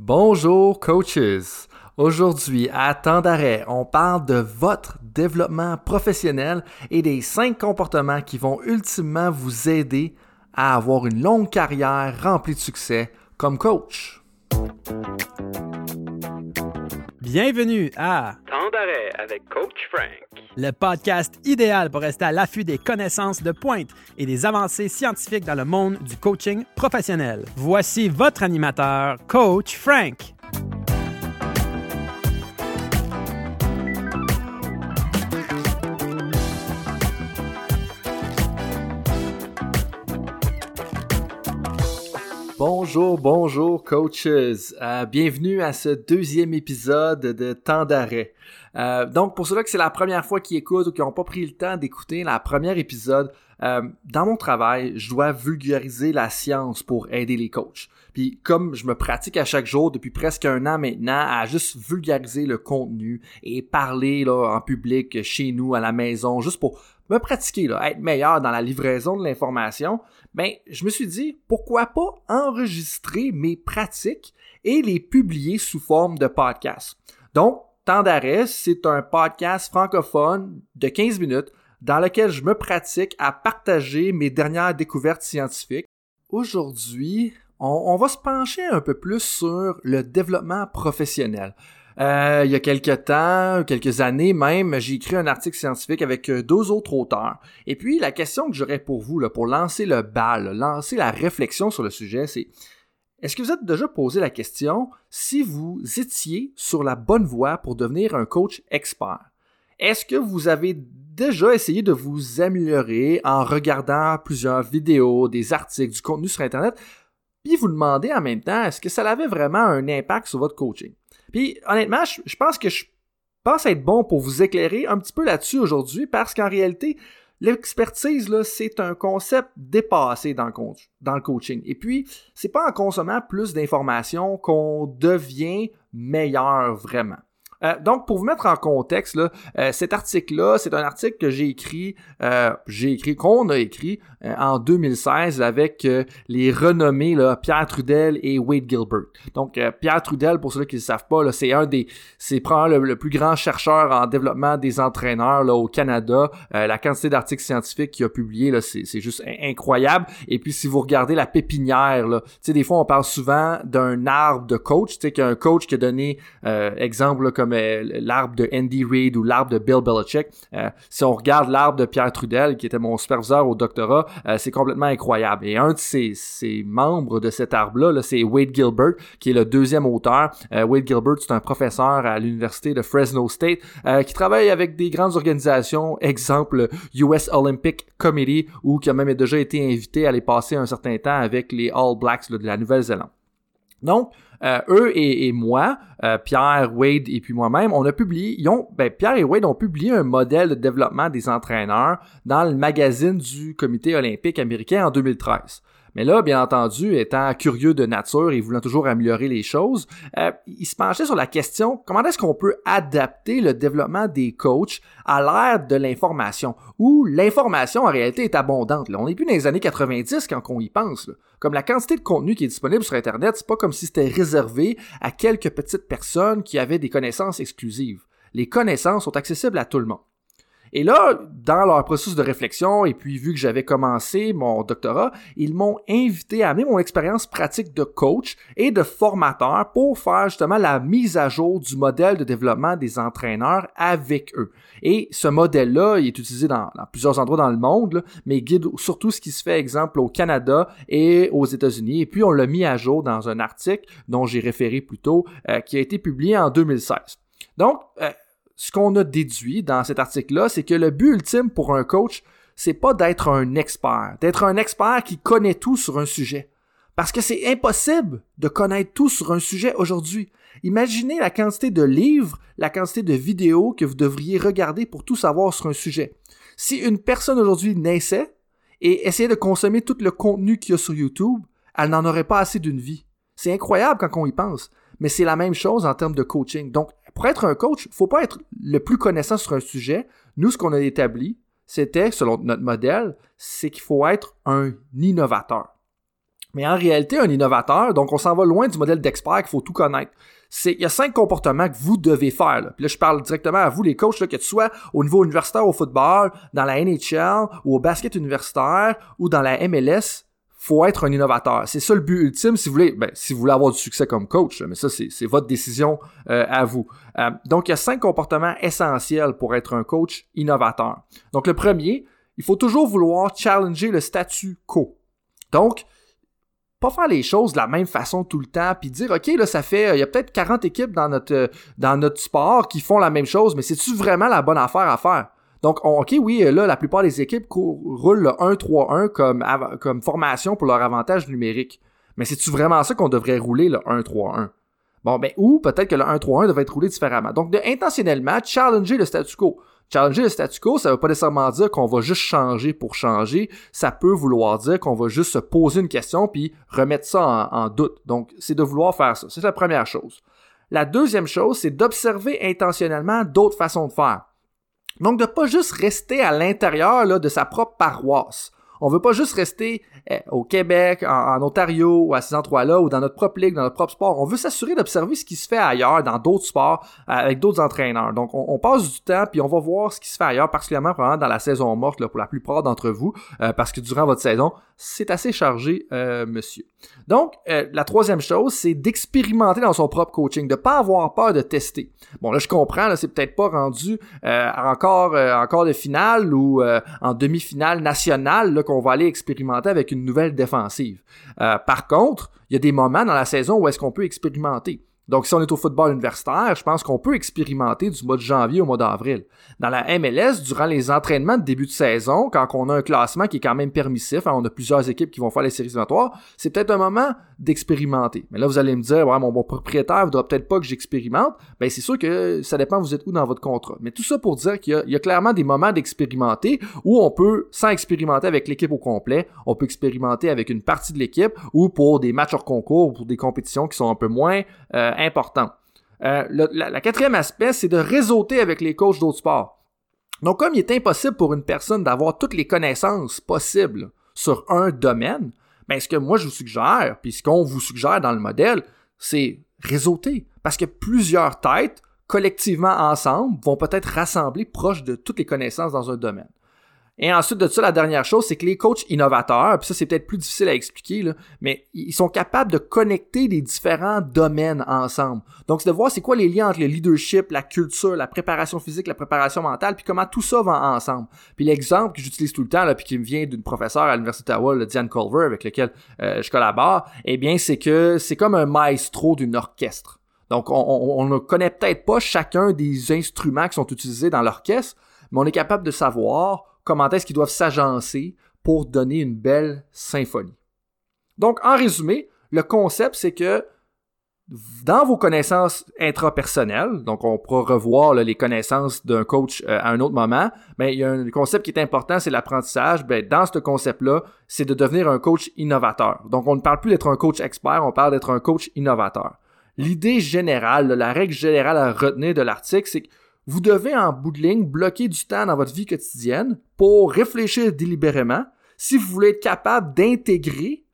Bonjour coaches. Aujourd'hui, à temps d'arrêt, on parle de votre développement professionnel et des cinq comportements qui vont ultimement vous aider à avoir une longue carrière remplie de succès comme coach. Bienvenue à Temps d'arrêt avec Coach Frank. le podcast idéal pour rester à l'affût des connaissances de pointe et des avancées scientifiques dans le monde du coaching professionnel. Voici votre animateur, Coach Frank. Bonjour, bonjour coaches. Euh, bienvenue à ce deuxième épisode de Temps d'arrêt. Euh, donc pour ceux-là que c'est la première fois qu'ils écoutent ou qui n'ont pas pris le temps d'écouter la première épisode, euh, dans mon travail, je dois vulgariser la science pour aider les coachs. Puis comme je me pratique à chaque jour depuis presque un an maintenant à juste vulgariser le contenu et parler là, en public chez nous, à la maison, juste pour me pratiquer, là, être meilleur dans la livraison de l'information, ben, je me suis dit, pourquoi pas enregistrer mes pratiques et les publier sous forme de podcast. Donc, d'arrêt, c'est un podcast francophone de 15 minutes dans lequel je me pratique à partager mes dernières découvertes scientifiques. Aujourd'hui, on va se pencher un peu plus sur le développement professionnel. Euh, il y a quelques temps, quelques années même, j'ai écrit un article scientifique avec euh, deux autres auteurs. Et puis, la question que j'aurais pour vous, pour lancer le bal, lancer la réflexion sur le sujet, c'est est-ce que vous êtes déjà posé la question si vous étiez sur la bonne voie pour devenir un coach expert? Est-ce que vous avez déjà essayé de vous améliorer en regardant plusieurs vidéos, des articles, du contenu sur Internet, puis vous demandez en même temps, est-ce que ça avait vraiment un impact sur votre coaching? Puis honnêtement, je, pense que je pense être bon pour vous éclairer un petit peu là-dessus aujourd'hui parce qu'en réalité, l'expertise, c'est un concept dépassé dans le, dans le coaching. Et puis, c'est pas en consommant plus d'informations qu'on devient meilleur vraiment. Euh, donc, pour vous mettre en contexte, là, euh, cet article-là, c'est un article que j'ai écrit, euh, j'ai écrit, qu'on a écrit euh, en 2016 avec euh, les renommés là, Pierre Trudel et Wade Gilbert. Donc, Pierre Trudel, pour ceux qui ne le savent pas, c'est un des, c'est probablement le, plus grand chercheur en développement des entraîneurs là, au Canada. la quantité d'articles scientifiques qu'il a publié, là, c'est, juste incroyable. Et puis, si vous regardez la pépinière, là, des fois, on parle souvent d'un arbre de coach, tu sais, qu'un coach qui a donné, exemple, là, euh, l'arbre de Andy Reid ou l'arbre de Bill Belichick. Euh, si on regarde l'arbre de Pierre Trudel, qui était mon superviseur au doctorat, euh, c'est complètement incroyable. Et un de ses, membres de cet arbre-là, -là, c'est Wade Gilbert, qui est le deuxième auteur. Wade Gilbert, c'est un professeur à l'université de Fresno State qui travaille avec des grandes organisations, exemple US Olympic Committee, ou qui a même déjà été invité à aller passer un certain temps avec les All Blacks de la Nouvelle-Zélande. Donc, euh, eux et, moi, euh, Pierre, Wade et puis moi-même, on a publié, ils ont, ben, Pierre et Wade ont publié un modèle de développement des entraîneurs dans le magazine du Comité olympique américain en 2013. Mais là, bien entendu, étant curieux de nature et voulant toujours améliorer les choses, euh, il se penchait sur la question comment est-ce qu'on peut adapter le développement des coachs à l'ère de l'information, où l'information en réalité est abondante. Là. On n'est plus dans les années 90 quand on y pense. Comme la quantité de contenu qui est disponible sur Internet, c'est pas comme si c'était réservé à quelques petites personnes qui avaient des connaissances exclusives. Les connaissances sont accessibles à tout le monde. Et là, dans leur processus de réflexion, et puis vu que j'avais commencé mon doctorat, ils m'ont invité à amener mon expérience pratique de coach et de formateur pour faire justement la mise à jour du modèle de développement des entraîneurs avec eux. Et ce modèle-là, il est utilisé dans, plusieurs endroits dans le monde, là, mais guide surtout ce qui se fait, exemple, au Canada et aux États-Unis. Et puis, on l'a mis à jour dans un article dont j'ai référé plus tôt, euh, qui a été publié en 2016. Donc, euh, ce qu'on a déduit dans cet article-là, c'est que le but ultime pour un coach, c'est pas d'être un expert, d'être un expert qui connaît tout sur un sujet. Parce que c'est impossible de connaître tout sur un sujet aujourd'hui. Imaginez la quantité de livres, la quantité de vidéos que vous devriez regarder pour tout savoir sur un sujet. Si une personne aujourd'hui naissait et essayait de consommer tout le contenu qu'il y a sur YouTube, elle n'en aurait pas assez d'une vie. C'est incroyable quand on y pense. Mais c'est la même chose en termes de coaching. Donc, pour être un coach, faut pas être le plus connaissant sur un sujet. Nous, ce qu'on a établi, c'était, selon notre modèle, c'est qu'il faut être un innovateur. Mais en réalité, un innovateur, donc on s'en va loin du modèle d'expert qu'il faut tout connaître. Il y a cinq comportements que vous devez faire. Là. Puis là, je parle directement à vous, les coachs, que tu sois au niveau universitaire au football, dans la NHL, ou au basket universitaire, ou dans la MLS, faut être un innovateur. C'est ça le but ultime si vous voulez, ben, si vous voulez avoir du succès comme coach, mais ça, c'est, votre décision euh, à vous. Euh, donc, il y a cinq comportements essentiels pour être un coach innovateur. Donc, le premier, il faut toujours vouloir challenger le statu quo. Donc, pas faire les choses de la même façon tout le temps puis dire OK là ça fait il y a peut-être 40 équipes dans notre dans notre sport qui font la même chose mais c'est-tu vraiment la bonne affaire à faire? Donc, OK, oui, là, la plupart des équipes roulent le 1-3-1 comme, formation pour leur avantage numérique. Mais c'est-tu vraiment ça qu'on devrait rouler le 1-3-1? Bon, ben, ou peut-être que le 1-3-1 devrait être roulé différemment. Donc, de intentionnellement challenger le statu quo. Challenger le statu quo, ça veut pas nécessairement dire qu'on va juste changer pour changer. Ça peut vouloir dire qu'on va juste se poser une question puis remettre ça en, doute. Donc, c'est de vouloir faire ça. C'est la première chose. La deuxième chose, c'est d'observer intentionnellement d'autres façons de faire. Donc, de pas juste rester à l'intérieur de sa propre paroisse. On veut pas juste rester eh, au Québec, en, Ontario, ou à ces endroits-là, ou dans notre propre ligue, dans notre propre sport. On veut s'assurer d'observer ce qui se fait ailleurs, dans d'autres sports, euh, avec d'autres entraîneurs. Donc, on, passe du temps, puis on va voir ce qui se fait ailleurs, particulièrement dans la saison morte, pour la plupart d'entre vous, euh, parce que durant votre saison, c'est assez chargé, euh, monsieur. Donc, la troisième chose, c'est d'expérimenter dans son propre coaching, de pas avoir peur de tester. Bon, là, je comprends, là, c'est peut-être pas rendu encore, encore de finale ou en demi-finale nationale, qu'on va aller expérimenter avec une nouvelle défensive. Euh, par contre, il y a des moments dans la saison où est-ce qu'on peut expérimenter. Donc, si on est au football universitaire, je pense qu'on peut expérimenter du mois de janvier au mois d'avril. Dans la MLS, durant les entraînements de début de saison, quand on a un classement qui est quand même permissif, hein, on a plusieurs équipes qui vont faire les séries éliminatoires, c'est peut-être un moment d'expérimenter. Mais là, vous allez me dire, ouais, mon, bon propriétaire voudra peut-être pas que j'expérimente. Ben, c'est sûr que ça dépend vous êtes où dans votre contrat. Mais tout ça pour dire qu'il y, a clairement des moments d'expérimenter où on peut, sans expérimenter avec l'équipe au complet, on peut expérimenter avec une partie de l'équipe ou pour des matchs hors concours ou pour des compétitions qui sont un peu moins euh, important. Euh, le, quatrième aspect, c'est de réseauter avec les coachs d'autres sports. Donc, comme il est impossible pour une personne d'avoir toutes les connaissances possibles sur un domaine, ben, ce que moi je vous suggère, puis ce qu'on vous suggère dans le modèle, c'est réseauter. Parce que plusieurs têtes, collectivement ensemble, vont peut-être rassembler proche de toutes les connaissances dans un domaine. Et ensuite de ça, la dernière chose, c'est que les coachs innovateurs, puis ça c'est peut-être plus difficile à expliquer, là, mais ils sont capables de connecter les différents domaines ensemble. Donc c'est de voir c'est quoi les liens entre le leadership, la culture, la préparation physique, la préparation mentale, puis comment tout ça va ensemble. Puis l'exemple que j'utilise tout le temps, là, puis qui me vient d'une professeure à l'Université d'Ottawa, Diane Culver, avec lequel euh, je collabore, eh bien c'est que c'est comme un maestro d'une orchestre. Donc on, on, on ne connaît peut-être pas chacun des instruments qui sont utilisés dans l'orchestre, mais on est capable de savoir comment est-ce qu'ils doivent s'agencer pour donner une belle symphonie. Donc, en résumé, le concept, c'est que dans vos connaissances intrapersonnelles, donc on pourra revoir les connaissances d'un coach euh, à un autre moment, mais il y a un concept qui est important, c'est l'apprentissage. Ben, dans ce concept-là, c'est de devenir un coach innovateur. Donc on ne parle plus d'être un coach expert, on parle d'être un coach innovateur. L'idée générale, la règle générale à retenir de l'article, c'est que vous devez en bout de ligne bloquer du temps dans votre vie quotidienne pour réfléchir délibérément si vous voulez être capable d'intégrer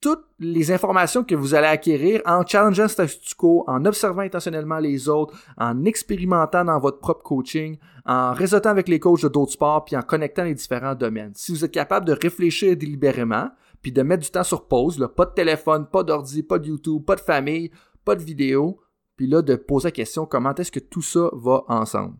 toutes les informations que vous allez acquérir en challengeant status quo, en observant intentionnellement les autres, en expérimentant dans votre propre coaching, en réseautant avec les coachs de d'autres sports, puis en connectant les différents domaines. Si vous êtes capable de réfléchir délibérément, puis de mettre du temps sur pause, pas de téléphone, pas d'ordi, pas de YouTube, pas de famille, pas de vidéo, puis là, de poser la question comment est-ce que tout ça va ensemble?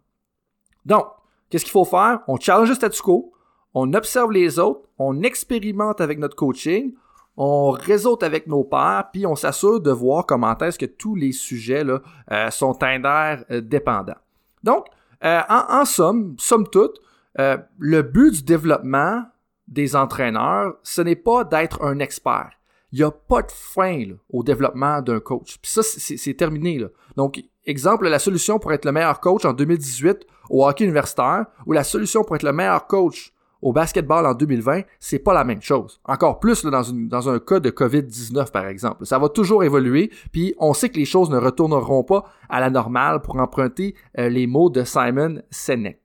Donc, qu'est-ce qu'il faut faire? On challenge le statu quo, on observe les autres, on expérimente avec notre coaching, on réseaute avec nos pairs, puis on s'assure de voir comment est-ce que tous les sujets là, euh, sont interdépendants. Donc, euh, en, somme, somme toute, euh, le but du développement des entraîneurs, ce n'est pas d'être un expert il n'y a pas de fin au développement d'un coach. Puis ça, c'est terminé. Là. Donc, exemple, la solution pour être le meilleur coach en 2018 au hockey universitaire ou la solution pour être le meilleur coach au basketball en 2020, c'est pas la même chose. Encore plus là, dans, dans un cas de COVID-19, par exemple. Ça va toujours évoluer, puis on sait que les choses ne retourneront pas à la normale pour emprunter euh, les mots de Simon Sinek.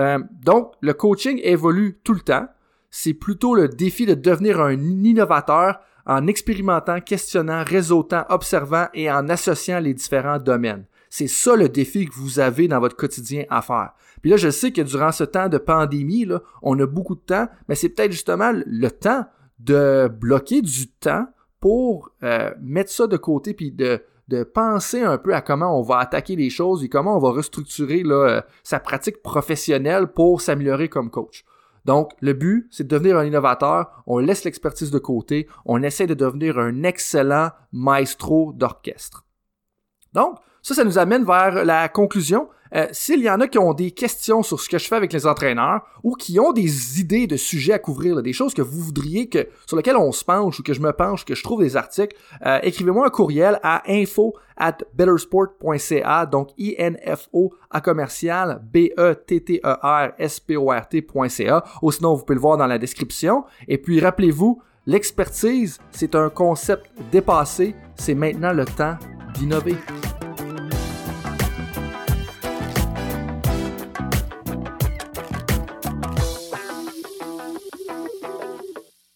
Euh, donc, le coaching évolue tout le temps. C'est plutôt le défi de devenir un innovateur en expérimentant, questionnant, réseautant, observant et en associant les différents domaines. C'est ça le défi que vous avez dans votre quotidien à faire. Puis là, je sais que durant ce temps de pandémie, on a beaucoup de temps, mais c'est peut-être justement le temps de bloquer du temps pour euh, mettre ça de côté puis de, de penser un peu à comment on va attaquer les choses et comment on va restructurer euh, sa pratique professionnelle pour s'améliorer comme coach. Donc, le but, c'est de devenir un innovateur, on laisse l'expertise de côté, on essaie de devenir un excellent maestro d'orchestre. Donc, ça, ça nous amène vers la conclusion. Euh, S'il y en a qui ont des questions sur ce que je fais avec les entraîneurs ou qui ont des idées de sujets à couvrir, des choses que vous voudriez que sur lesquelles on se penche ou que je me penche, que je trouve des articles, euh, écrivez-moi un courriel à info at bettersport.ca, donc I-N-F-O à commercial B-E-T-T-E-R-S-P-O-R-T.ca, ou sinon vous pouvez le voir dans la description. Et puis rappelez-vous, l'expertise, c'est un concept dépassé, c'est maintenant le temps d'innover.